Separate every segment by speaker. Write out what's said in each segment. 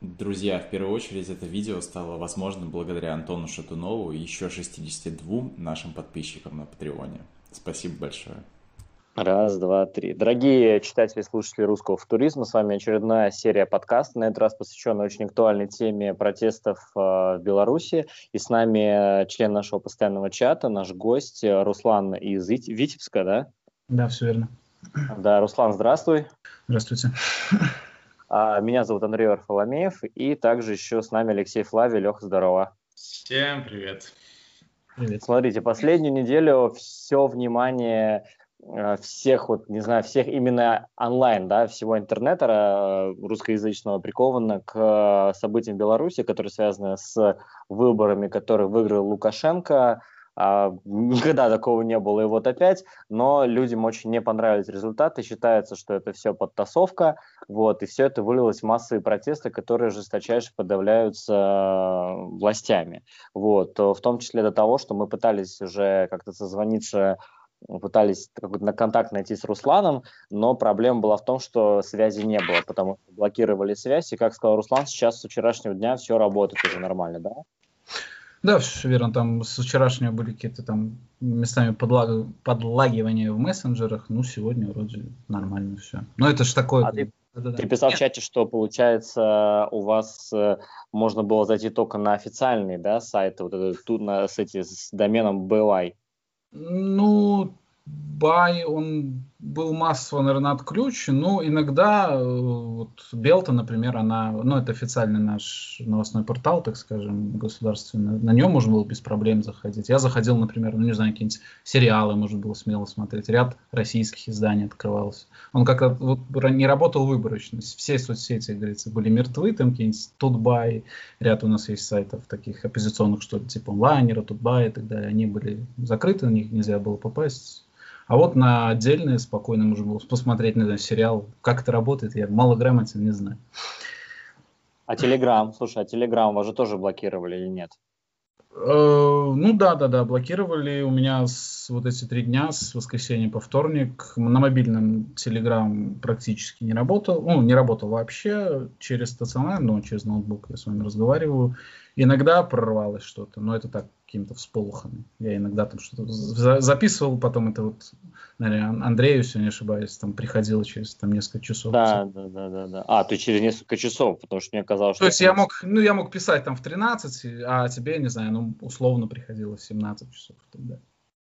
Speaker 1: Друзья, в первую очередь это видео стало возможным благодаря Антону Шатунову и еще 62 нашим подписчикам на Патреоне. Спасибо большое.
Speaker 2: Раз, два, три. Дорогие читатели и слушатели русского футуризма, с вами очередная серия подкастов, на этот раз посвященная очень актуальной теме протестов э, в Беларуси. И с нами член нашего постоянного чата, наш гость э, Руслан из Витебска, да?
Speaker 3: Да, все верно.
Speaker 2: Да, Руслан, здравствуй.
Speaker 3: Здравствуйте.
Speaker 2: А, меня зовут Андрей Варфоломеев, и также еще с нами Алексей Флави. Леха, здорово.
Speaker 4: Всем привет.
Speaker 2: Привет. Смотрите, последнюю неделю все внимание Э, всех, вот, не знаю, всех именно онлайн, да, всего интернета э, русскоязычного приковано к э, событиям в Беларуси, которые связаны с выборами, которые выиграл Лукашенко. А, никогда такого не было, и вот опять. Но людям очень не понравились результаты. Считается, что это все подтасовка. Вот, и все это вылилось в массовые протесты, которые жесточайше подавляются властями. Вот, в том числе до того, что мы пытались уже как-то созвониться пытались какой-то на контакт найти с Русланом, но проблема была в том, что связи не было, потому что блокировали связь, и, как сказал Руслан, сейчас с вчерашнего дня все работает уже нормально, да?
Speaker 3: Да, все верно, там с вчерашнего были какие-то там местами подлаг... подлагивания в мессенджерах, ну, сегодня вроде нормально все. Но это же такое... А
Speaker 2: ты, да, ты писал Нет. в чате, что, получается, у вас э, можно было зайти только на официальный, да, сайт, вот этот, тут на, с, эти, с доменом BY.
Speaker 3: Ну, Бай, он был массово, наверное, отключен, но иногда, э, вот Белта, например, она, ну, это официальный наш новостной портал, так скажем, государственный, на нем можно было без проблем заходить. Я заходил, например, ну, не знаю, какие-нибудь сериалы можно было смело смотреть, ряд российских изданий открывался. Он как вот не работал выборочно, все соцсети, как говорится, были мертвы, там какие-нибудь Тутбай, ряд у нас есть сайтов таких оппозиционных, что ли, типа онлайнера, Тутбай и так далее, они были закрыты, на них нельзя было попасть, а вот на отдельные спокойно можно было посмотреть, на знаю, сериал. Как это работает, я мало грамотен, не знаю.
Speaker 2: А Телеграм, слушай, а Телеграм вас же тоже блокировали или нет?
Speaker 3: Э, ну да, да, да, блокировали у меня с, вот эти три дня, с воскресенья по вторник. На мобильном Telegram практически не работал. Ну, не работал вообще через стационар, но через ноутбук я с вами разговариваю. Иногда прорвалось что-то, но это так, каким-то всполохами. Я иногда там что-то записывал, потом это вот, наверное, Андрею, если не ошибаюсь, там приходило через там несколько часов.
Speaker 2: Да, да, да, да, да. А, ты через несколько часов, потому что мне казалось,
Speaker 3: что... То есть я мог, ну, я мог писать там в 13, а тебе, не знаю, ну, условно приходило в 17 часов. Тогда.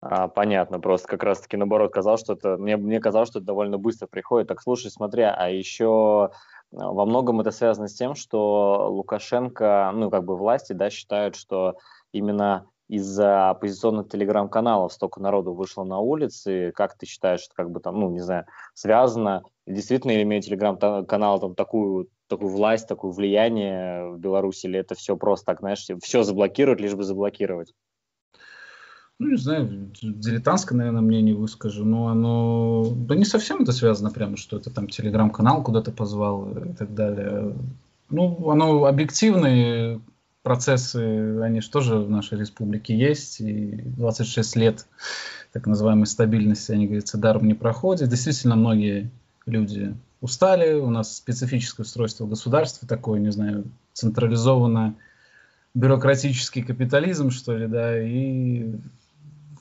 Speaker 2: А, понятно, просто как раз-таки наоборот казалось, что это, мне, мне казалось, что это довольно быстро приходит. Так, слушай, смотри, а еще во многом это связано с тем, что Лукашенко, ну, как бы власти, да, считают, что именно из-за оппозиционных телеграм-каналов столько народу вышло на улицы. Как ты считаешь, это как бы там, ну, не знаю, связано? Действительно, имеет телеграм-канал там такую, такую власть, такое влияние в Беларуси, или это все просто так, знаешь, все заблокируют, лишь бы заблокировать?
Speaker 3: Ну, не знаю, дилетантское, наверное, мнение выскажу, но оно, да не совсем это связано прямо, что это там телеграм-канал куда-то позвал и так далее. Ну, оно объективные процессы, они же тоже в нашей республике есть, и 26 лет так называемой стабильности, они, говорится, даром не проходят. Действительно, многие люди устали, у нас специфическое устройство государства такое, не знаю, централизованное, бюрократический капитализм, что ли, да, и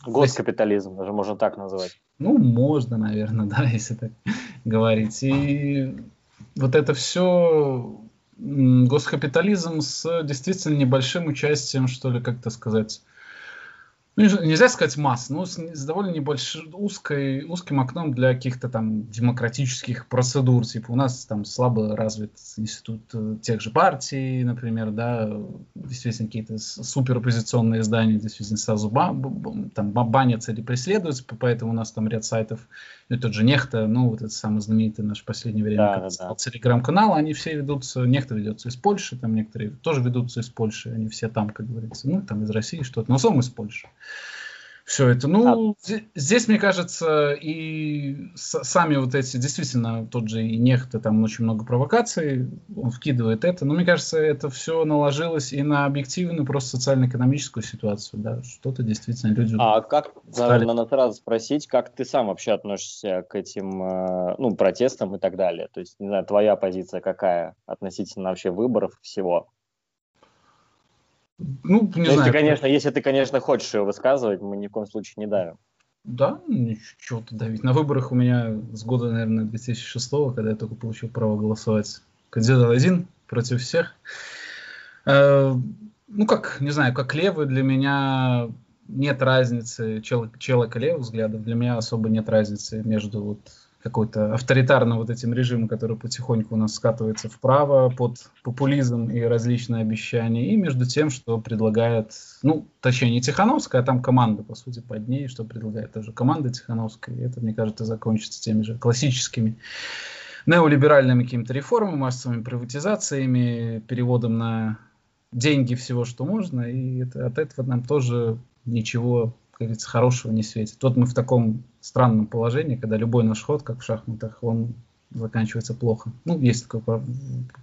Speaker 2: Госкапитализм, даже можно так называть.
Speaker 3: Ну, можно, наверное, да, если так говорить. И вот это все госкапитализм с действительно небольшим участием, что ли, как-то сказать, ну, нельзя сказать масс, но с, с довольно небольшим, узкой, узким окном для каких-то там демократических процедур. Типа у нас там слабо развит институт э, тех же партий, например, да, действительно какие-то супероппозиционные издания действительно сразу ба там банятся или преследуются, поэтому у нас там ряд сайтов, ну, тот же Нехта, ну, вот это самый знаменитый наш в последнее время да, да, да. телеграм-канал, они все ведутся, Нехта ведется из Польши, там некоторые тоже ведутся из Польши, они все там, как говорится, ну, там из России что-то, но основном из Польши. Все это. Ну, а... здесь, мне кажется, и сами вот эти, действительно, тот же и Нехта, там очень много провокаций, он вкидывает это, но мне кажется, это все наложилось и на объективную, просто социально-экономическую ситуацию, да, что-то действительно люди...
Speaker 2: А как, стали... наверное, сразу спросить, как ты сам вообще относишься к этим, э, ну, протестам и так далее? То есть, не знаю, твоя позиция какая относительно вообще выборов всего? Ну, не если, знаю. конечно, если ты, конечно, хочешь ее высказывать, мы ни в коем случае не давим.
Speaker 3: Да, ничего-то давить. На выборах у меня с года, наверное, 2006, когда я только получил право голосовать, кандидат один против всех. Э, ну, как, не знаю, как левый для меня нет разницы, чел, человека левых взглядов, для меня особо нет разницы между вот какой-то авторитарным вот этим режимом, который потихоньку у нас скатывается вправо под популизм и различные обещания, и между тем, что предлагает, ну, точнее, не Тихановская, а там команда, по сути, под ней, что предлагает тоже команда Тихановская, и это, мне кажется, закончится теми же классическими неолиберальными какими-то реформами, массовыми приватизациями, переводом на деньги всего, что можно, и это, от этого нам тоже ничего как говорится, хорошего не светит. Вот мы в таком странном положении, когда любой наш ход, как в шахматах, он заканчивается плохо. Ну, есть такое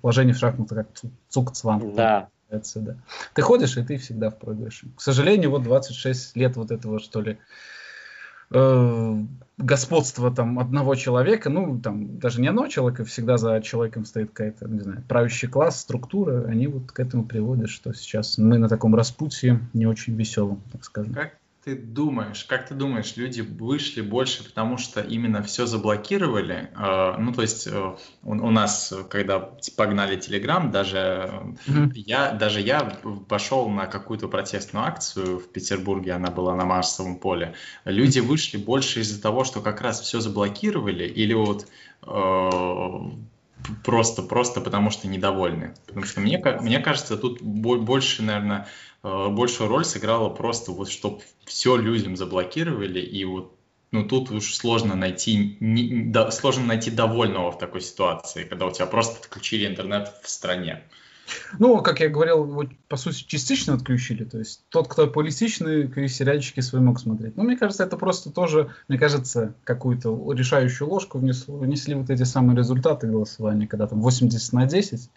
Speaker 3: положение в шахматах, как цукцван.
Speaker 2: Да.
Speaker 3: да. Ты ходишь, и ты всегда в проигрыше. К сожалению, вот 26 лет вот этого, что ли, э, господства там одного человека, ну, там, даже не одного человека, всегда за человеком стоит какая-то, не знаю, правящий класс, структура, они вот к этому приводят, что сейчас мы на таком распутье не очень веселом, так скажем.
Speaker 1: Как ты думаешь, как ты думаешь, люди вышли больше, потому что именно все заблокировали? Э, ну, то есть э, у, у нас, когда погнали Телеграм, даже mm-hmm. я, даже я пошел на какую-то протестную акцию в Петербурге, она была на Марсовом поле. Люди вышли больше из-за того, что как раз все заблокировали, или вот э, просто, просто потому что недовольны. Потому что мне, мне кажется, тут больше, наверное, Э, большую роль сыграла просто вот, чтобы все людям заблокировали, и вот ну тут уж сложно найти, не, да, сложно найти довольного в такой ситуации, когда у тебя просто отключили интернет в стране.
Speaker 3: Ну, как я говорил, вот, по сути, частично отключили. То есть тот, кто полистичный, сериальчики свои мог смотреть. Но мне кажется, это просто тоже, мне кажется, какую-то решающую ложку внесли, внесли вот эти самые результаты голосования, когда там 80 на 10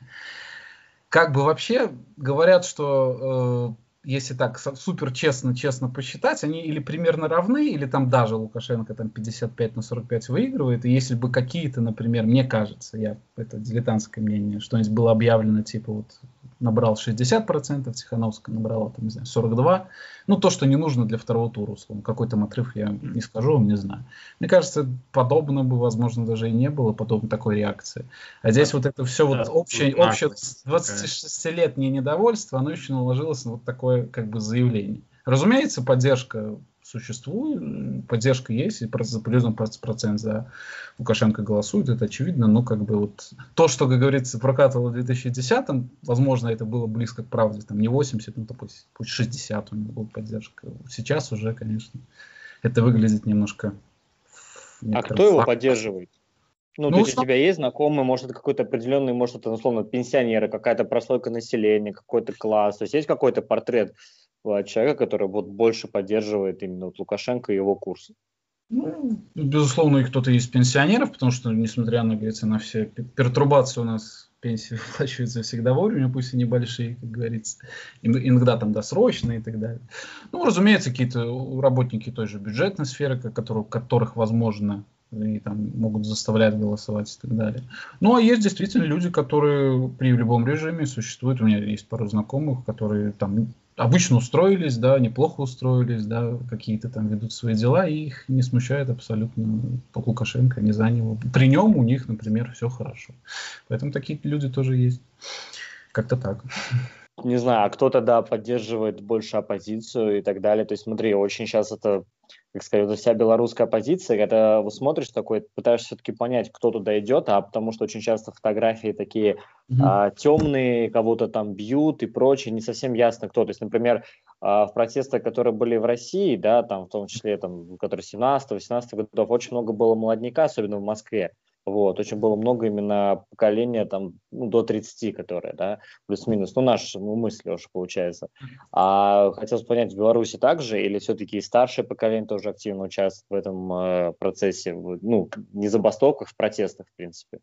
Speaker 3: как бы вообще говорят, что э, если так супер честно, честно посчитать, они или примерно равны, или там даже Лукашенко там 55 на 45 выигрывает. И если бы какие-то, например, мне кажется, я это дилетантское мнение, что-нибудь было объявлено типа вот набрал 60%, Тихановская набрала, там, не знаю, 42%. Ну, то, что не нужно для второго тура, условно. Какой там отрыв, я не скажу вам, не знаю. Мне кажется, подобно бы, возможно, даже и не было, подобной такой реакции. А здесь да. вот это все да, вот общее, общее 26-летнее недовольство, оно еще наложилось на вот такое как бы заявление. Разумеется, поддержка существует, поддержка есть, и за плюсом процент за Лукашенко голосует, это очевидно, но как бы вот то, что, как говорится, прокатывало в 2010-м, возможно, это было близко к правде, там не 80, ну, то пусть, пусть 60 у него была поддержка. Сейчас уже, конечно, это выглядит немножко...
Speaker 2: А кто его поддерживает? Ну, ну то есть у тебя есть знакомый, может, какой-то определенный, может, это, условно, пенсионеры, какая-то прослойка населения, какой-то класс. То есть есть какой-то портрет человека, который вот больше поддерживает именно вот Лукашенко и его курс?
Speaker 3: Ну, безусловно, и кто-то из пенсионеров, потому что, несмотря на, говорится, на все пертурбации у нас пенсии выплачиваются всегда вовремя, пусть и небольшие, как говорится, иногда там досрочные и так далее. Ну, разумеется, какие-то работники той же бюджетной сферы, которых, которых возможно, и там могут заставлять голосовать и так далее. Ну, а есть действительно люди, которые при любом режиме существуют. У меня есть пару знакомых, которые там обычно устроились, да, неплохо устроились, да, какие-то там ведут свои дела, и их не смущает абсолютно Лукашенко, не за него. При нем у них, например, все хорошо. Поэтому такие люди тоже есть. Как-то так.
Speaker 2: Не знаю, а кто-то, да, поддерживает больше оппозицию и так далее. То есть, смотри, очень сейчас это как сказать, вот вся белорусская позиция, когда вот смотришь такой, пытаешься все-таки понять, кто туда идет, а потому что очень часто фотографии такие mm-hmm. а, темные, кого-то там бьют и прочее, не совсем ясно кто. То есть, например, а, в протестах, которые были в России, да, там в том числе, там, которые 17-18 годов, очень много было молодняка, особенно в Москве. Вот, очень было много именно поколения там ну, до 30, которые, да, плюс-минус. Ну, наш, ну, мы с Лешей, получается. А хотелось понять, в Беларуси также или все-таки и старшее поколение тоже активно участвует в этом э, процессе? Ну, не забастовках, в протестах, в принципе.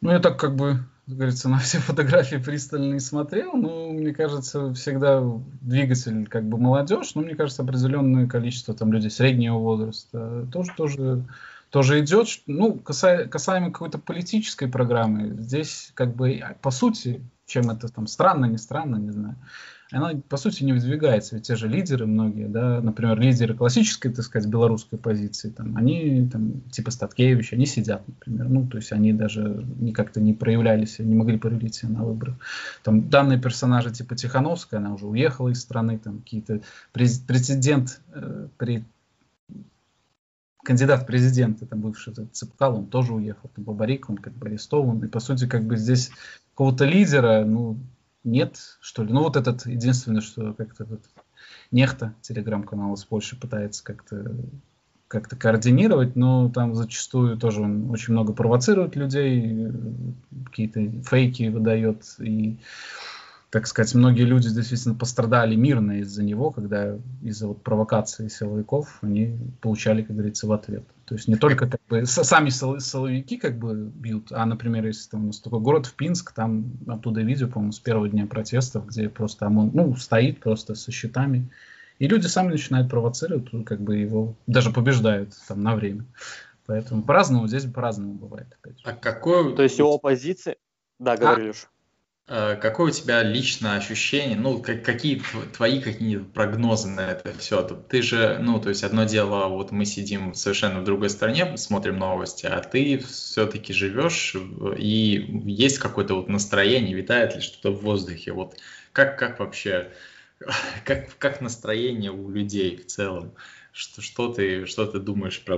Speaker 3: Ну, я так как бы, как говорится, на все фотографии пристально не смотрел, но мне кажется, всегда двигатель как бы молодежь, но мне кажется, определенное количество там людей среднего возраста тоже, тоже тоже идет. Ну, касаемо, касаемо какой-то политической программы, здесь как бы по сути, чем это там странно, не странно, не знаю, она по сути не выдвигается. Ведь те же лидеры многие, да, например, лидеры классической, так сказать, белорусской позиции, там, они там типа Статкевич, они сидят, например, ну, то есть они даже не как-то не проявлялись, не могли проявить себя на выборах. Там данные персонажи типа Тихановская, она уже уехала из страны, там какие-то президент, э, кандидат в президенты, там бывший Цепкал, он тоже уехал, там Бабарик, он как бы арестован, и по сути как бы здесь какого-то лидера, ну, нет, что ли. Ну, вот этот единственное, что как-то вот Нехта, телеграм-канал из Польши, пытается как-то как-то координировать, но там зачастую тоже он очень много провоцирует людей, какие-то фейки выдает, и так сказать, многие люди действительно пострадали мирно из-за него, когда из-за вот провокации силовиков они получали, как говорится, в ответ. То есть не только как бы сами силовики как бы бьют, а, например, если там у нас такой город в Пинск, там оттуда видео, по-моему, с первого дня протестов, где просто ОМОН, ну, стоит просто со щитами, и люди сами начинают провоцировать, как бы его даже побеждают там на время. Поэтому по-разному здесь по-разному бывает.
Speaker 2: Опять А какой... То есть у оппозиции... Да, говоришь. А,
Speaker 1: какое у тебя личное ощущение, ну, как, какие твои какие прогнозы на это все? Ты же, ну, то есть одно дело, вот мы сидим совершенно в другой стране, смотрим новости, а ты все-таки живешь, и есть какое-то вот настроение, витает ли что-то в воздухе, вот как, как вообще, как, как настроение у людей в целом? Что, что, ты, что ты думаешь про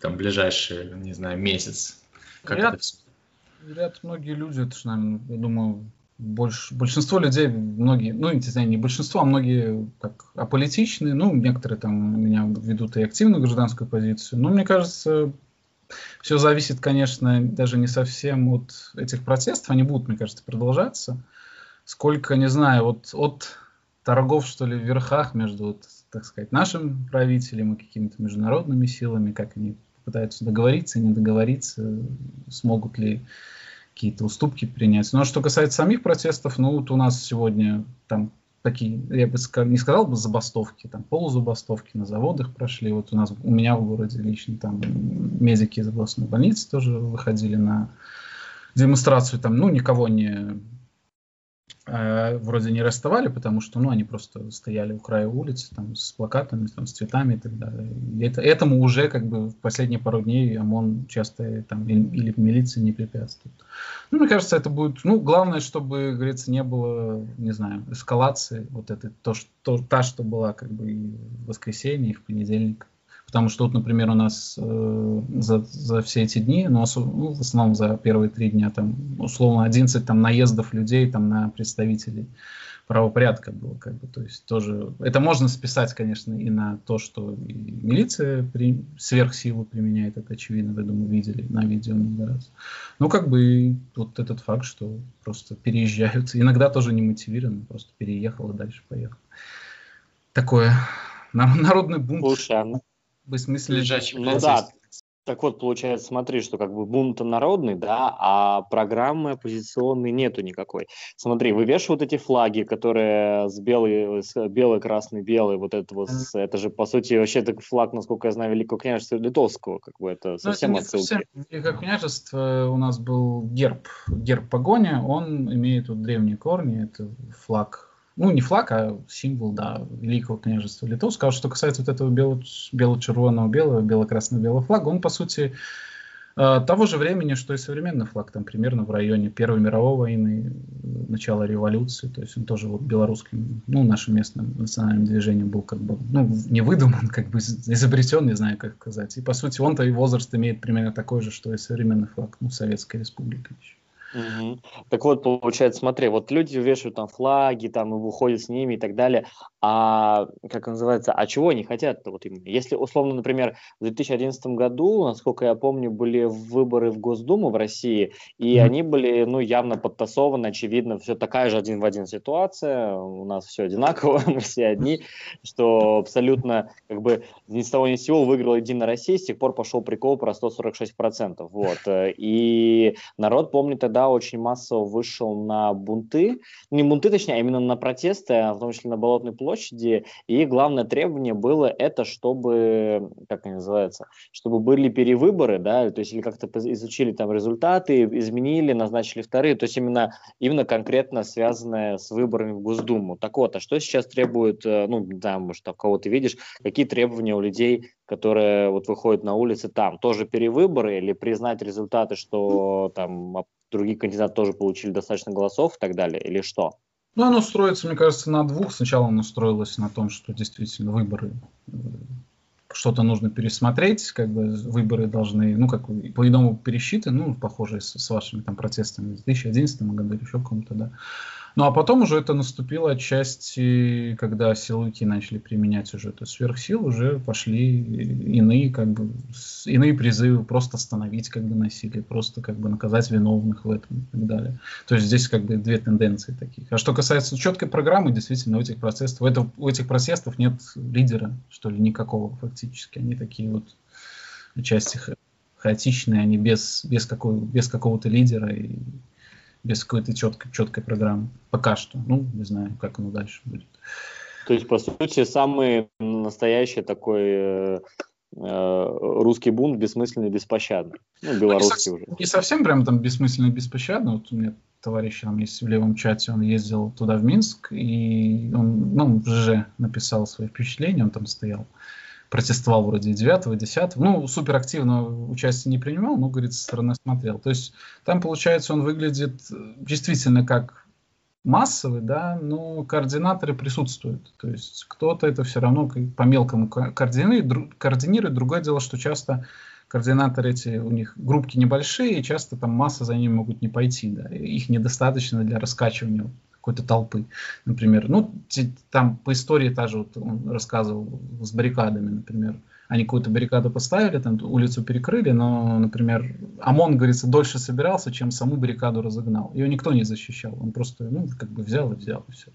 Speaker 1: там, ближайший, не знаю, месяц?
Speaker 3: Как я, это все? Говорят многие люди, это же, наверное, я думаю, больш, большинство людей, многие, ну, не знаю, не большинство, а многие как аполитичные, ну, некоторые там меня ведут и активную гражданскую позицию. Но мне кажется, все зависит, конечно, даже не совсем от этих протестов, они будут, мне кажется, продолжаться. Сколько, не знаю, вот от торгов, что ли, в верхах между, вот, так сказать, нашим правителем и какими-то международными силами, как они пытаются договориться, не договориться, смогут ли какие-то уступки принять. Но что касается самих протестов, ну вот у нас сегодня там такие, я бы не сказал бы забастовки, там полузабастовки на заводах прошли. Вот у нас, у меня в городе лично там медики из областной больницы тоже выходили на демонстрацию, там, ну, никого не вроде не расставали, потому что, ну, они просто стояли у края улицы, там, с плакатами, там, с цветами и так далее. И это, этому уже, как бы, в последние пару дней ОМОН часто, там, или, или милиция не препятствует. Ну, мне кажется, это будет, ну, главное, чтобы, говорится, не было, не знаю, эскалации вот этой, то, что, та, что была, как бы, и в воскресенье, и в понедельник. Потому что вот, например, у нас э, за, за все эти дни, ну, ну, в основном за первые три дня, там, условно, 11 там, наездов людей там, на представителей правопорядка было, как бы, то есть тоже, это можно списать, конечно, и на то, что и милиция при, сверхсилу применяет, это очевидно, вы, думаю, видели на видео много раз. Ну, как бы вот этот факт, что просто переезжают, иногда тоже не мотивированно, просто переехал и дальше поехал. Такое народный бунт. Слушай, а
Speaker 2: в смысле лежачий ну, да. Так вот, получается, смотри, что как бы бунт народный, да, а программы оппозиционной нету никакой. Смотри, вывешивают эти флаги, которые с белый, с белый, красный, белый, вот это вот, mm. это же, по сути, вообще это флаг, насколько я знаю, Великого княжества Литовского, как бы это совсем ну, это отсылки. Совсем.
Speaker 3: Великое княжество у нас был герб, герб погоня, он имеет вот древние корни, это флаг ну, не флаг, а символ, да, Великого княжества Литовского. Что касается вот этого бело-червоного, белого, бело-красного, белого флага, он, по сути, э, того же времени, что и современный флаг, там примерно в районе Первой мировой войны, начала революции, то есть он тоже вот белорусским, ну, нашим местным национальным движением был как бы, ну, не выдуман, как бы изобретен, не знаю, как сказать. И, по сути, он-то и возраст имеет примерно такой же, что и современный флаг, ну, Советской Республики еще.
Speaker 2: Угу. Так вот, получается, смотри, вот люди вешают там флаги, там и выходят с ними и так далее. А как называется, а чего они хотят вот именно? Если условно, например, в 2011 году, насколько я помню, были выборы в Госдуму в России, и mm-hmm. они были, ну, явно подтасованы, очевидно, все такая же один в один ситуация, у нас все одинаково, мы все одни, что абсолютно как бы ни с того ни с сего выиграла Единая Россия, с тех пор пошел прикол про 146%. Вот. И народ, помню, тогда очень массово вышел на бунты, не бунты, точнее, а именно на протесты, а в том числе на Болотной площади, площади, и главное требование было это, чтобы, как они называются, чтобы были перевыборы, да, то есть или как-то изучили там результаты, изменили, назначили вторые, то есть именно, именно конкретно связанное с выборами в Госдуму. Так вот, а что сейчас требует, э, ну, да, может, там кого ты видишь, какие требования у людей, которые вот выходят на улицы там? Тоже перевыборы или признать результаты, что там другие кандидаты тоже получили достаточно голосов и так далее, или что?
Speaker 3: Ну, оно строится, мне кажется, на двух. Сначала оно строилось на том, что действительно выборы э, что-то нужно пересмотреть, как бы выборы должны, ну, как по иному пересчитаны, ну, похоже с, с вашими там протестами в 2011 году или еще каком-то, да. Ну а потом уже это наступило отчасти, когда силовики начали применять уже эту сверхсилу, уже пошли иные, как бы, иные призывы просто остановить как бы насилие, просто как бы наказать виновных в этом и так далее. То есть здесь как бы две тенденции таких. А что касается четкой программы, действительно, у этих протестов, у, у этих протестов нет лидера, что ли, никакого фактически. Они такие вот части хаотичные, они без, без, какого, без какого-то лидера и без какой-то четкой, четкой программы. Пока что. Ну, не знаю, как оно дальше будет.
Speaker 2: То есть, по сути, самый настоящий такой э, э русский бунт бессмысленный, беспощадный. Ну, белорусский
Speaker 3: ну, не уже. Не совсем прям там бессмысленный, беспощадный. Вот у меня товарищ там есть в левом чате, он ездил туда, в Минск, и он, ну, в ЖЖ написал свои впечатления, он там стоял протестовал вроде 9 10 ну, супер активно участие не принимал, но, говорит, со стороны смотрел. То есть там, получается, он выглядит э, действительно как массовый, да, но координаторы присутствуют. То есть кто-то это все равно по мелкому координирует, координирует. Другое дело, что часто координаторы эти, у них группки небольшие, и часто там масса за ними могут не пойти, да, их недостаточно для раскачивания какой-то толпы, например. Ну, там по истории та же, вот он рассказывал с баррикадами, например. Они какую-то баррикаду поставили, там улицу перекрыли, но, например, ОМОН, говорится, дольше собирался, чем саму баррикаду разогнал. Ее никто не защищал, он просто, ну, как бы взял и взял, и все.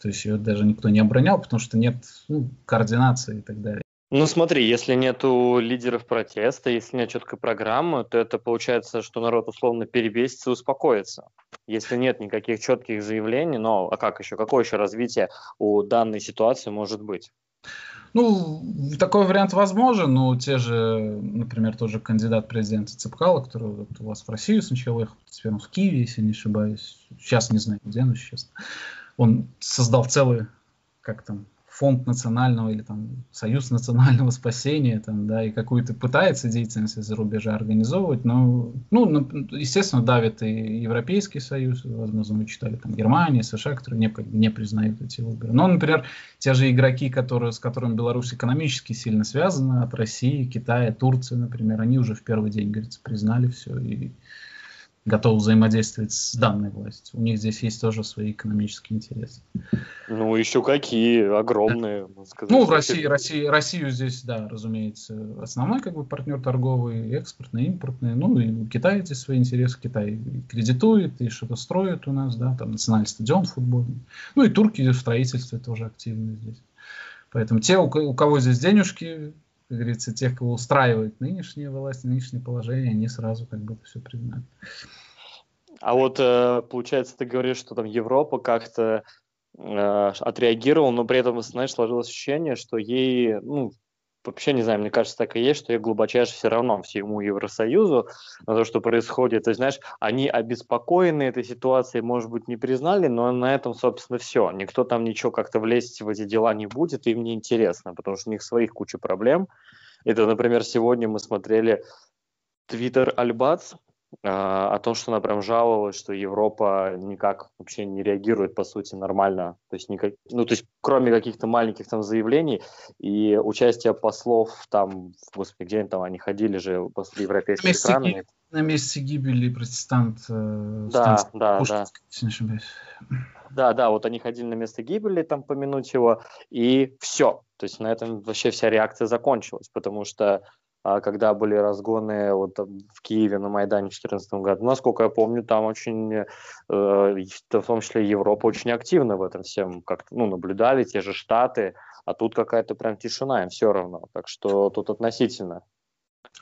Speaker 3: То есть ее даже никто не оборонял, потому что нет ну, координации и так далее.
Speaker 2: Ну смотри, если нету лидеров протеста, если нет четкой программы, то это получается, что народ условно перебесится и успокоится. Если нет никаких четких заявлений, но а как еще, какое еще развитие у данной ситуации может быть?
Speaker 3: Ну, такой вариант возможен, но те же, например, тот же кандидат президента Цепкала, который вот у вас в Россию сначала ехал, теперь он в Киеве, если не ошибаюсь, сейчас не знаю, где, но сейчас. Он создал целый, как там, фонд национального или там союз национального спасения, там, да, и какую-то пытается деятельность из-за рубежа организовывать, но, ну, естественно, давит и Европейский Союз, возможно, вы читали, там, Германия, США, которые не, не признают эти выборы. Но, например, те же игроки, которые, с которыми Беларусь экономически сильно связана, от России, Китая, Турции, например, они уже в первый день, говорится, признали все и готовы взаимодействовать с данной властью. У них здесь есть тоже свои экономические интересы.
Speaker 2: Ну, еще какие огромные.
Speaker 3: Сказать, ну, в России, России, Россию здесь, да, разумеется, основной как бы партнер торговый, экспортный, импортный. Ну, и у Китая здесь свои интересы. Китай кредитует и что-то строит у нас, да, там национальный стадион футбольный. Ну, и турки в строительстве тоже активны здесь. Поэтому те, у кого здесь денежки, как говорится, тех, кого устраивает нынешняя власть, нынешнее положение, они сразу как бы все признают.
Speaker 2: А вот, э, получается, ты говоришь, что там Европа как-то э, отреагировала, но при этом, знаешь, сложилось ощущение, что ей, ну, вообще не знаю, мне кажется, так и есть, что я глубочайше все равно всему Евросоюзу на то, что происходит. То есть, знаешь, они обеспокоены этой ситуацией, может быть, не признали, но на этом, собственно, все. Никто там ничего как-то влезть в эти дела не будет, им не интересно, потому что у них своих куча проблем. Это, например, сегодня мы смотрели Твиттер Альбац, о том, что она прям жаловалась, что Европа никак вообще не реагирует, по сути, нормально. То есть, никак, ну, то есть кроме каких-то маленьких там заявлений и участия послов там, господи, где они там, они ходили же после европейских стран.
Speaker 3: На месте гибели протестант. Э,
Speaker 2: да, да, да. Да, да, вот они ходили на место гибели, там помянуть его, и все. То есть на этом вообще вся реакция закончилась, потому что а, когда были разгоны вот в Киеве на Майдане в 2014 году, насколько я помню, там очень, э, в том числе Европа очень активно в этом всем как ну, наблюдали, те же Штаты, а тут какая-то прям тишина им все равно. Так что тут относительно.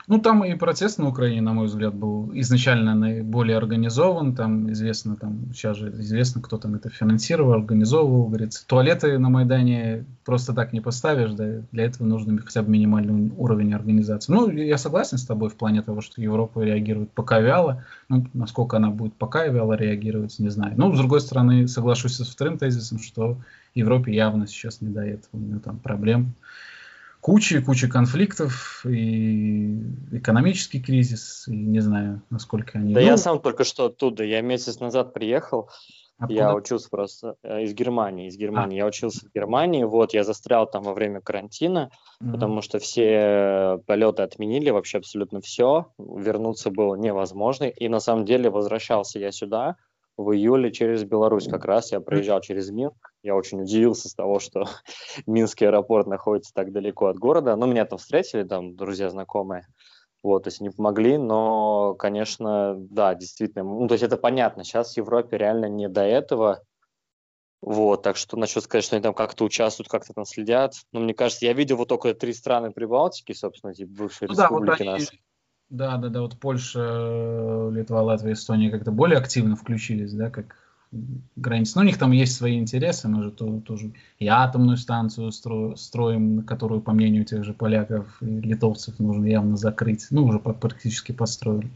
Speaker 3: Ну, там и протест на Украине, на мой взгляд, был изначально наиболее организован. Там известно, там сейчас же известно, кто там это финансировал, организовывал. Говорится, туалеты на Майдане просто так не поставишь, да, для этого нужно хотя бы минимальный уровень организации. Ну, я согласен с тобой в плане того, что Европа реагирует пока вяло. Ну, насколько она будет пока вяло реагировать, не знаю. Но, с другой стороны, соглашусь со вторым тезисом, что Европе явно сейчас не до этого. У нее там проблем куча, куча конфликтов и экономический кризис, и не знаю, насколько они...
Speaker 2: Да ну, я сам только что оттуда, я месяц назад приехал, Откуда? Я учился просто э, из Германии, из Германии. А. Я учился в Германии, вот, я застрял там во время карантина, mm-hmm. потому что все полеты отменили, вообще абсолютно все. Вернуться было невозможно. И на самом деле возвращался я сюда, в июле через Беларусь как раз. Я проезжал через Минск. Я очень удивился с того, что Минский аэропорт находится так далеко от города. Ну, меня там встретили, там друзья, знакомые. Вот, то есть не помогли, но, конечно, да, действительно, ну, то есть это понятно, сейчас в Европе реально не до этого, вот, так что насчет сказать, что они там как-то участвуют, как-то там следят, ну, мне кажется, я видел вот только три страны Прибалтики, собственно, типа бывшие ну, республики да, вот они, наши.
Speaker 3: Да, да, да, вот Польша, Литва, Латвия, Эстония как-то более активно включились, да, как границы. Но у них там есть свои интересы, мы же то, тоже и атомную станцию стро, строим, которую, по мнению тех же поляков и литовцев, нужно явно закрыть. Ну, уже практически построили.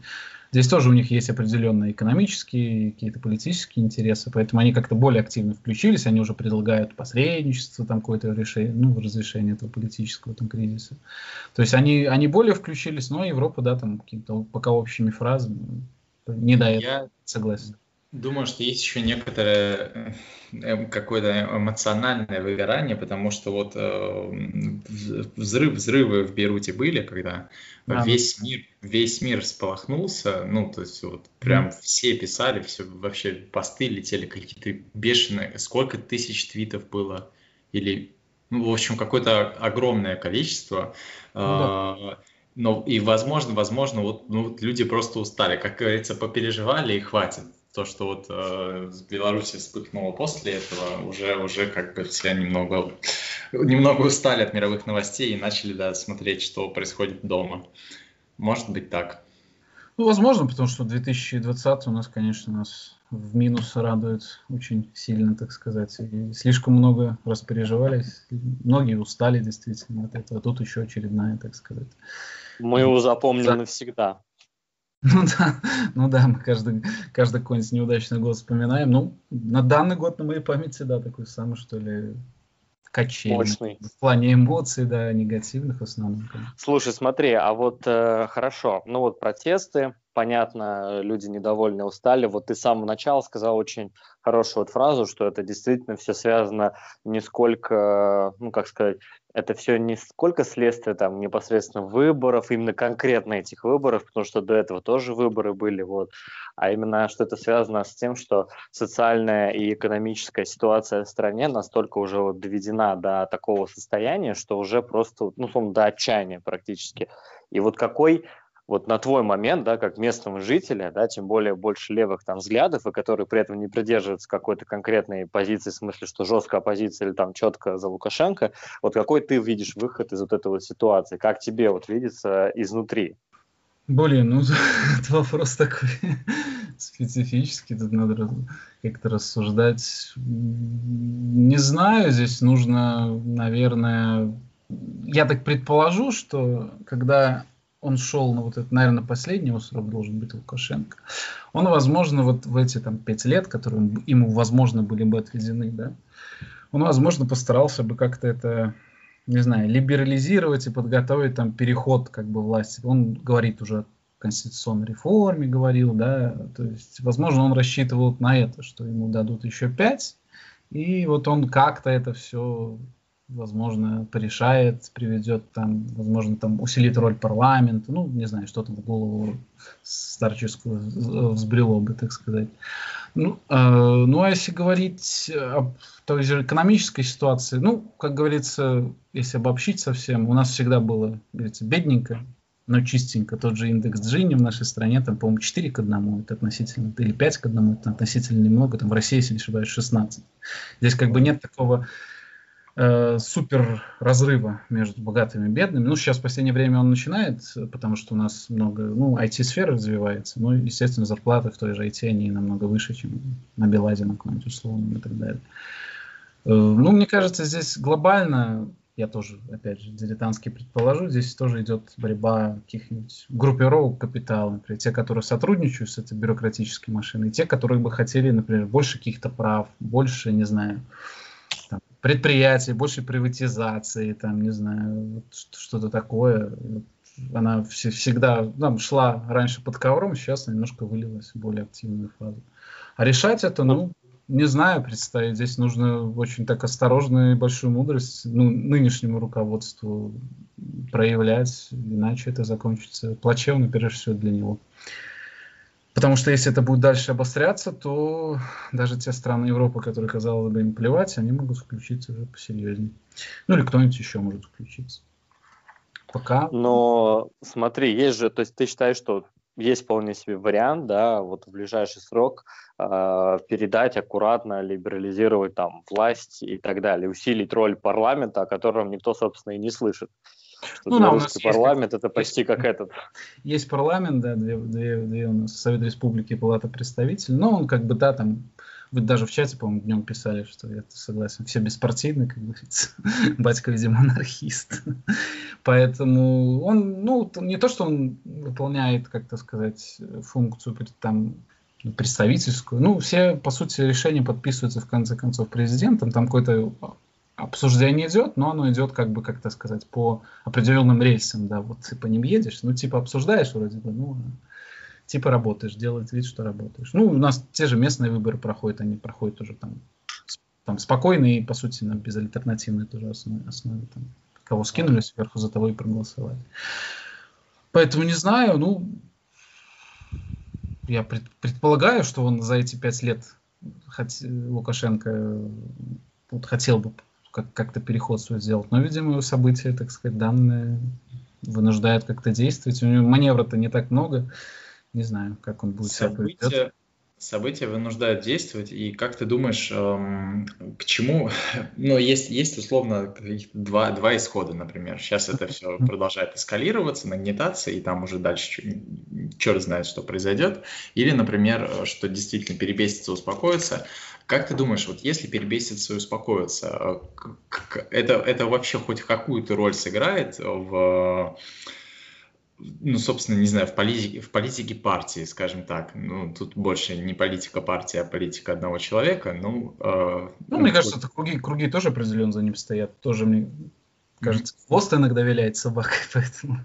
Speaker 3: Здесь тоже у них есть определенные экономические, какие-то политические интересы, поэтому они как-то более активно включились, они уже предлагают посредничество, там какое-то решение, ну, разрешение этого политического там кризиса. То есть они, они более включились, но Европа, да, там какими-то пока общими фразами, не до этого, Я... согласен.
Speaker 1: Думаю, что есть еще некоторое э, какое-то эмоциональное выгорание, потому что вот э, взрыв, взрывы в Бейруте были, когда да. весь мир, весь мир сполохнулся, ну, то есть вот прям mm. все писали, все вообще посты летели какие-то бешеные, сколько тысяч твитов было, или, ну, в общем, какое-то огромное количество. Ну, да. Но и возможно, возможно, вот ну, люди просто устали, как говорится, попереживали и хватит то, что вот э, с Беларуси вспыхнуло после этого, уже, уже как бы все немного, немного устали от мировых новостей и начали, да, смотреть, что происходит дома. Может быть так.
Speaker 3: Ну, возможно, потому что 2020 у нас, конечно, нас в минус радует очень сильно, так сказать. И слишком много распереживались. Многие устали действительно от этого. А тут еще очередная, так сказать.
Speaker 2: Мы его запомним За... навсегда.
Speaker 3: Ну да, ну да, мы каждый, каждый какой-нибудь неудачный год вспоминаем. Ну, на данный год на моей памяти, да, такой самый, что ли, качельный. Мощный. В плане эмоций, да, негативных в основном.
Speaker 2: Слушай, смотри, а вот э, хорошо, ну вот протесты, понятно, люди недовольны, устали. Вот ты с самого начала сказал очень хорошую вот фразу, что это действительно все связано не сколько, ну как сказать, это все не сколько следствие там непосредственно выборов, именно конкретно этих выборов, потому что до этого тоже выборы были, вот, а именно что это связано с тем, что социальная и экономическая ситуация в стране настолько уже вот доведена до такого состояния, что уже просто, ну, до отчаяния практически. И вот какой вот на твой момент, да, как местного жителя, да, тем более больше левых там взглядов, и которые при этом не придерживаются какой-то конкретной позиции, в смысле, что жесткая оппозиция или там четко за Лукашенко, вот какой ты видишь выход из вот этой вот ситуации? Как тебе вот видится изнутри?
Speaker 3: Блин, ну это вопрос такой специфический, тут надо как-то рассуждать. Не знаю, здесь нужно, наверное, я так предположу, что когда он шел на вот это, наверное, последний срок должен быть Лукашенко, он, возможно, вот в эти там пять лет, которые ему, возможно, были бы отведены, да, он, возможно, постарался бы как-то это, не знаю, либерализировать и подготовить там переход как бы власти. Он говорит уже конституционной реформе говорил, да, то есть, возможно, он рассчитывал на это, что ему дадут еще пять, и вот он как-то это все, возможно, порешает, приведет там, возможно, там усилит роль парламента, ну, не знаю, что там в голову старческую взбрело бы, так сказать. Ну, э, ну, а если говорить о той же экономической ситуации, ну, как говорится, если обобщить совсем, у нас всегда было, говорится, бедненько, но чистенько. Тот же индекс Джини в нашей стране, там, по-моему, 4 к 1, это относительно, или 5 к 1, это относительно немного, там в России, если не ошибаюсь, 16. Здесь как бы нет такого э, супер разрыва между богатыми и бедными. Ну, сейчас в последнее время он начинает, потому что у нас много, ну, IT-сфера развивается, ну, естественно, зарплаты в той же IT, они намного выше, чем на Белазе, на каком-нибудь условном и так далее. Э, ну, мне кажется, здесь глобально я тоже, опять же, дилетантски предположу, здесь тоже идет борьба каких-нибудь группировок капитала, например, те, которые сотрудничают с этой бюрократической машиной, те, которые бы хотели, например, больше каких-то прав, больше, не знаю, предприятий, больше приватизации, там, не знаю, что-то такое. Она всегда там, шла раньше под ковром, сейчас немножко вылилась в более активную фазу. А решать это, ну, не знаю представить. Здесь нужно очень так осторожно и большую мудрость ну, нынешнему руководству проявлять, иначе это закончится плачевно, прежде всего, для него. Потому что если это будет дальше обостряться, то даже те страны Европы, которые, казалось бы, им плевать, они могут включиться уже посерьезнее. Ну или кто-нибудь еще может включиться.
Speaker 2: Пока. Но смотри, есть же, то есть ты считаешь, что есть вполне себе вариант, да, вот в ближайший срок э, передать аккуратно, либерализировать там власть и так далее, усилить роль парламента, о котором никто, собственно, и не слышит. Что ну, да, русский парламент это почти как этот.
Speaker 3: Есть парламент, да, две, две, две у нас Совет Республики и Палата представителей, но он как бы, да, там вы даже в чате, по-моему, днем писали, что я согласен. Все беспартийные, как говорится. Батька, видимо, анархист. Поэтому он, ну, не то, что он выполняет, как то сказать, функцию там представительскую. Ну, все, по сути, решения подписываются, в конце концов, президентом. Там какое-то обсуждение идет, но оно идет, как бы, как то сказать, по определенным рельсам, да, вот ты по ним едешь, ну, типа, обсуждаешь вроде бы, ну, типа работаешь, делает вид, что работаешь. Ну, у нас те же местные выборы проходят, они проходят уже там, там спокойно и, по сути, на безальтернативной тоже основе. основе там, кого скинули сверху, за того и проголосовали. Поэтому не знаю, ну, я пред, предполагаю, что он за эти пять лет хот, Лукашенко вот, хотел бы как- как-то переход свой сделать, но, видимо, события, так сказать, данные вынуждают как-то действовать. У него маневра-то не так много. Не знаю, как он будет
Speaker 1: события, себя поведет. События вынуждают действовать, и как ты думаешь, эм, к чему? Ну, есть, есть условно два, два исхода, например. Сейчас это все продолжает эскалироваться, нагнетаться, и там уже дальше черт знает, что произойдет. Или, например, что действительно перебесится, успокоится. Как ты думаешь, вот если перебесится и успокоится, э, это, это вообще хоть какую-то роль сыграет в ну, собственно, не знаю, в политике, в политике партии, скажем так. Ну, тут больше не политика партии, а политика одного человека. Ну,
Speaker 3: э, ну мне кажется, это круги, круги тоже определенно за ним стоят. Тоже мне кажется, хвост иногда виляет собакой, поэтому...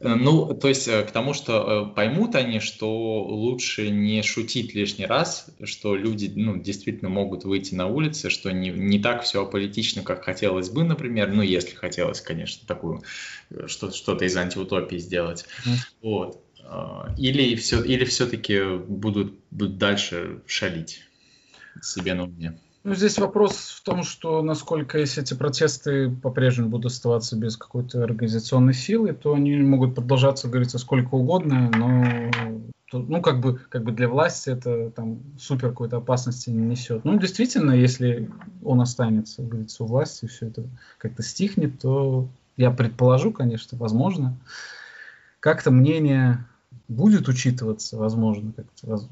Speaker 1: Ну, то есть э, к тому, что э, поймут они, что лучше не шутить лишний раз, что люди ну, действительно могут выйти на улицы, что не, не так все аполитично, как хотелось бы, например, ну, если хотелось, конечно, такую э, что, что-то из антиутопии сделать. Mm. Вот. Или, все, или все-таки будут, будут дальше шалить себе на уме.
Speaker 3: Ну, здесь вопрос в том, что насколько, если эти протесты по-прежнему будут оставаться без какой-то организационной силы, то они могут продолжаться, говорится, сколько угодно, но ну, как бы, как бы для власти это там супер какой-то опасности не несет. Ну, действительно, если он останется, говорится, у власти, все это как-то стихнет, то я предположу, конечно, возможно, как-то мнение будет учитываться, возможно.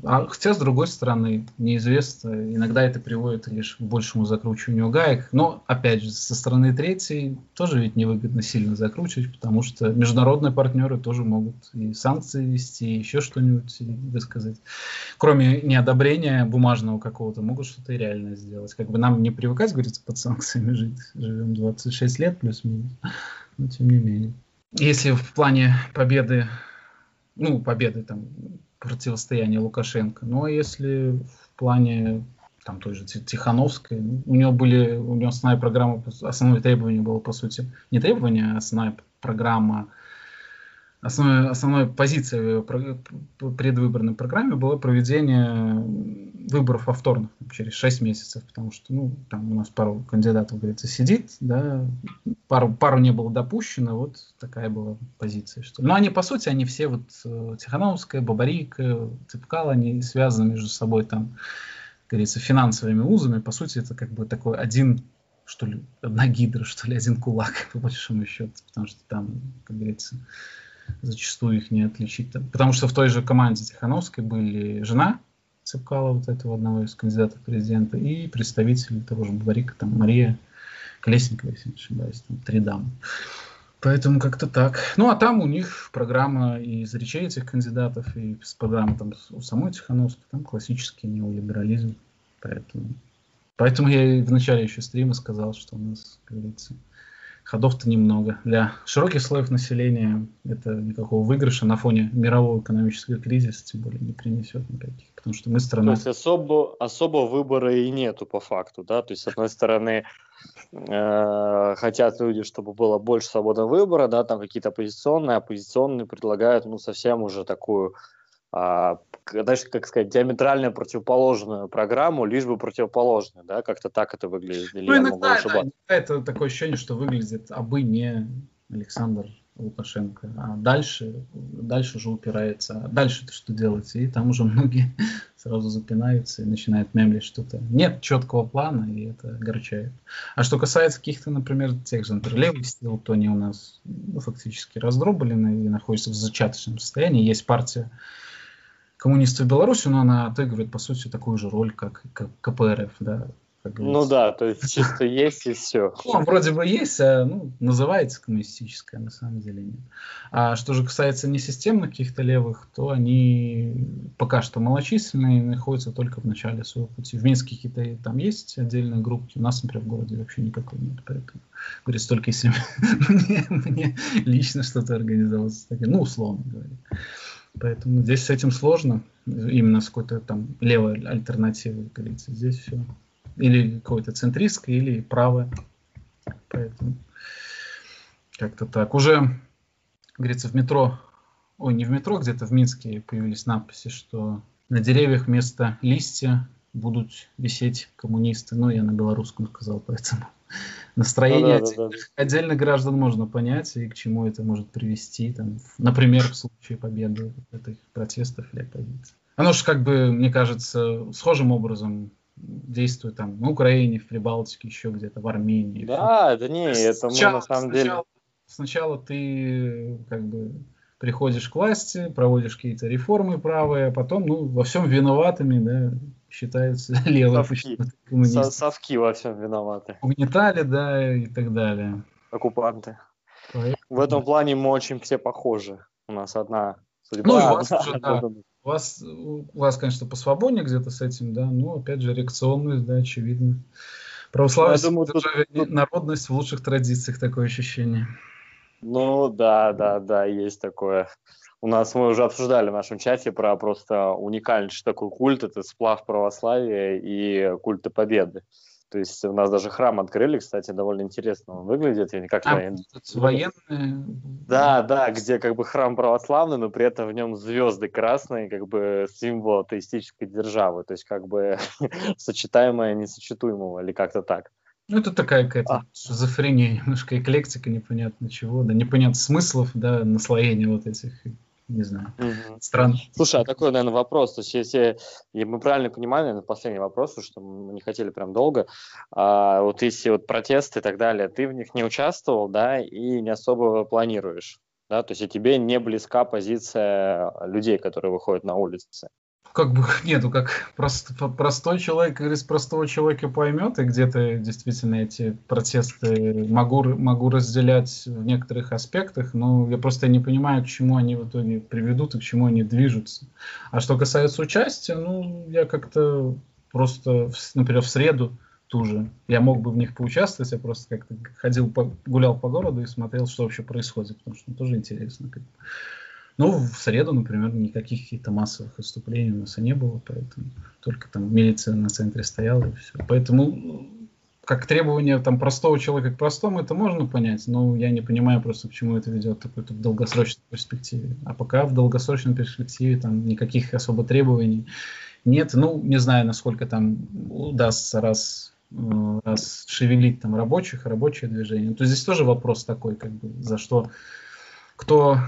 Speaker 3: А, хотя, с другой стороны, неизвестно, иногда это приводит лишь к большему закручиванию гаек, но, опять же, со стороны третьей тоже ведь невыгодно сильно закручивать, потому что международные партнеры тоже могут и санкции вести, и еще что-нибудь высказать. Кроме неодобрения бумажного какого-то, могут что-то и реально сделать. Как бы нам не привыкать, говорится, под санкциями жить, живем 26 лет плюс-минус, но тем не менее. Если в плане победы ну, победы там противостояния Лукашенко. А если в плане там той же Тихановской, у него были, у него основная программа, основное требование было, по сути, не требование, а основная программа основной, основной позицией в предвыборной программе было проведение выборов повторных через 6 месяцев, потому что ну, там у нас пару кандидатов, говорится, сидит, да, пару, пару не было допущено, вот такая была позиция. Что... Но они, по сути, они все, вот э, Тихановская, Бабарика, Цепкал, они связаны между собой там, говорится, финансовыми узами, по сути, это как бы такой один что ли, одна гидра, что ли, один кулак, по большому счету, потому что там, как говорится, зачастую их не отличить. Потому что в той же команде Тихановской были жена Цепкала, вот этого одного из кандидатов президента, и представитель того же Баварика, там Мария Колесникова, если не ошибаюсь, там три дамы. Поэтому как-то так. Ну, а там у них программа из речей этих кандидатов, и программа там у самой Тихановской, там классический неолиберализм. Поэтому, поэтому я и в начале еще стрима сказал, что у нас, как говорится, ходов-то немного. Для широких слоев населения это никакого выигрыша на фоне мирового экономического кризиса, тем более, не принесет никаких. Потому что мы страна...
Speaker 2: То есть особо, особо выбора и нету по факту, да? То есть, с одной стороны, э, хотят люди, чтобы было больше свободного выбора, да, там какие-то оппозиционные, оппозиционные предлагают, ну, совсем уже такую знаешь, как сказать, диаметрально противоположную программу, лишь бы противоположную, да, как-то так это выглядит.
Speaker 3: Или ну, иногда, да, иногда это такое ощущение, что выглядит, а бы не Александр Лукашенко, а дальше, дальше уже упирается, а дальше что делать, и там уже многие сразу запинаются и начинают мемлить что-то. Нет четкого плана, и это огорчает. А что касается каких-то, например, тех же, например, левых сил, то они у нас ну, фактически раздроблены и находятся в зачаточном состоянии. Есть партия коммунистов Беларуси, но она отыгрывает, по сути, такую же роль, как, как КПРФ, да.
Speaker 2: Ну да, то есть чисто есть и все.
Speaker 3: Ну, вроде бы есть, а ну, называется коммунистическая, на самом деле нет. А что же касается несистемных каких-то левых, то они пока что малочисленные, находятся только в начале своего пути. В Минске какие-то там есть отдельные группки, у нас, например, в городе вообще никакой нет, поэтому говорится только если мне, мне лично что-то организовать, ну, условно говоря. Поэтому здесь с этим сложно, именно с какой-то там левой альтернативой, как говорится. Здесь все или какое-то центристское, или правое. Поэтому как-то так. Уже, говорится, в метро, ой, не в метро, где-то в Минске появились надписи, что на деревьях вместо листья будут висеть коммунисты. Ну, я на белорусском сказал, поэтому настроение ну, да, да, да. отдельных граждан можно понять и к чему это может привести, там, например, в случае победы этих протестов или оппозиции. Оно же, как бы, мне кажется, схожим образом действует там на Украине, в Прибалтике, еще где-то, в Армении.
Speaker 2: Да, да не, это сначала, мы на самом
Speaker 3: деле... Сначала, сначала ты как бы приходишь к власти, проводишь какие-то реформы правые, а потом, ну, во всем виноватыми, да, считаются левые совки.
Speaker 2: совки во всем виноваты.
Speaker 3: Угнетали, да, и так далее.
Speaker 2: Оккупанты. Поэтому... В этом плане мы очень все похожи. У нас одна судьба.
Speaker 3: Ну, у вас, уже, да, у вас, у вас, конечно, посвободнее где-то с этим, да, но, опять же, реакционность, да, очевидно. Православие ну, думаю, тут, тут... народность в лучших традициях, такое ощущение.
Speaker 2: Ну, да, да, да, есть такое. У нас мы уже обсуждали в нашем чате про просто уникальнейший такой культ, это сплав православия и культа победы. То есть у нас даже храм открыли, кстати, довольно интересно он выглядит. Я никак а,
Speaker 3: военные?
Speaker 2: Да, да, где как бы храм православный, но при этом в нем звезды красные, как бы символ атеистической державы. То есть как бы сочетаемое несочетуемого или как-то так.
Speaker 3: Ну, это такая какая-то а. шизофрения, немножко эклектика непонятно чего, да, непонятно смыслов, да, наслоения вот этих не знаю, угу. стран.
Speaker 2: Слушай, а такой, наверное, вопрос. То есть, если мы правильно понимаем, наверное, последний вопрос, что мы не хотели прям долго. А, вот если вот протесты и так далее, ты в них не участвовал, да, и не особо планируешь, да, то есть и тебе не близка позиция людей, которые выходят на улицы
Speaker 3: как бы нету, как прост, простой человек, говорится, простого человека поймет, и где-то действительно эти протесты могу, могу разделять в некоторых аспектах, но я просто не понимаю, к чему они в итоге приведут и к чему они движутся. А что касается участия, ну, я как-то просто, например, в среду ту же, я мог бы в них поучаствовать, я просто как-то ходил, гулял по городу и смотрел, что вообще происходит, потому что ну, тоже интересно. Как Ну, в среду, например, никаких каких-то массовых выступлений у нас не было, поэтому только там милиция на центре стояла и все. Поэтому как требование там простого человека к простому, это можно понять, но я не понимаю просто, почему это ведет какой-то в долгосрочной перспективе. А пока в долгосрочной перспективе там никаких особо требований нет. Ну, не знаю, насколько там удастся раз Э, раз шевелить там рабочих, рабочее движение, то здесь тоже вопрос такой, как бы, за что, кто,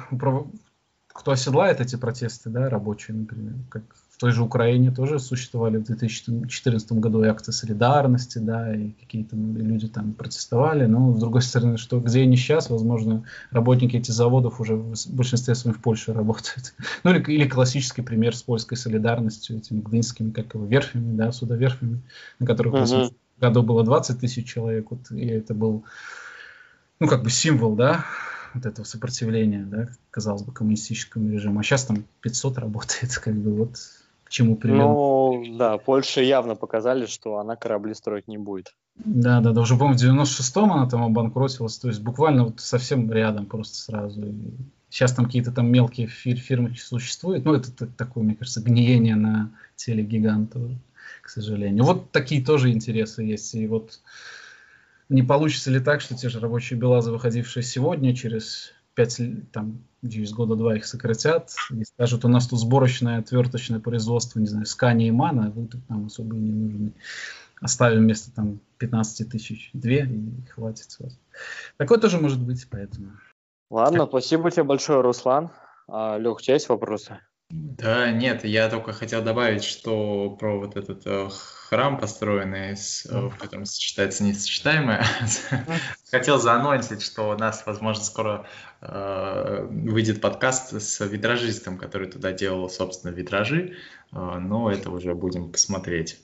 Speaker 3: кто оседлает эти протесты, да, рабочие, например, как в той же Украине тоже существовали в 2014 году и акции солидарности, да, и какие-то люди там протестовали, но, с другой стороны, что где они сейчас, возможно, работники этих заводов уже в большинстве своем в Польше работают. Ну, или, или классический пример с польской солидарностью, этими гдынскими, как его, верфями, да, судоверфями, на которых uh-huh году было 20 тысяч человек, вот, и это был, ну, как бы символ, да, вот этого сопротивления, да, казалось бы, коммунистическому режиму. А сейчас там 500 работает, как бы вот к чему привело.
Speaker 2: Ну, да, Польша явно показали, что она корабли строить не будет.
Speaker 3: Да, да, да, уже, по-моему, в 96-м она там обанкротилась, то есть буквально вот совсем рядом просто сразу. И сейчас там какие-то там мелкие фир фирмы существуют, но это такое, мне кажется, гниение на теле гиганта к сожалению. Вот такие тоже интересы есть. И вот не получится ли так, что те же рабочие Белазы, выходившие сегодня, через пять, там, через года два их сократят и скажут, у нас тут сборочное отверточное производство, не знаю, скани и мана, вы тут нам особо не нужны. Оставим вместо там 15 тысяч две и хватит. Такое тоже может быть, поэтому.
Speaker 2: Ладно, спасибо тебе большое, Руслан. А, Лех, у тебя есть вопросы?
Speaker 1: Да, нет, я только хотел добавить, что про вот этот э, храм, построенный, с, э, в котором сочетается несочетаемое, хотел заанонсить, что у нас, возможно, скоро э, выйдет подкаст с витражистом, который туда делал, собственно, витражи, э, но это уже будем посмотреть.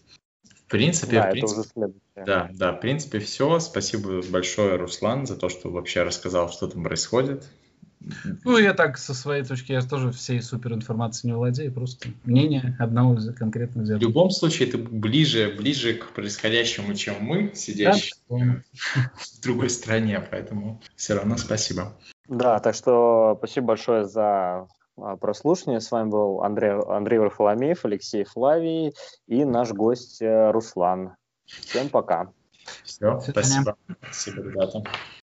Speaker 1: В принципе, да, в принципе, да, да, в принципе, все. Спасибо большое, Руслан, за то, что вообще рассказал, что там происходит.
Speaker 3: Ну, я так со своей точки, я тоже всей супер информации не владею, просто мнение одного из конкретных
Speaker 1: взятых. В любом случае, ты ближе, ближе к происходящему, чем мы, сидящие да? в другой стране, поэтому все равно спасибо.
Speaker 2: Да, так что спасибо большое за а, прослушивание. С вами был Андрей, Андрей Варфоломеев, Алексей Флавий и наш гость э, Руслан. Всем пока.
Speaker 1: Все, спасибо. Спасибо, ребята.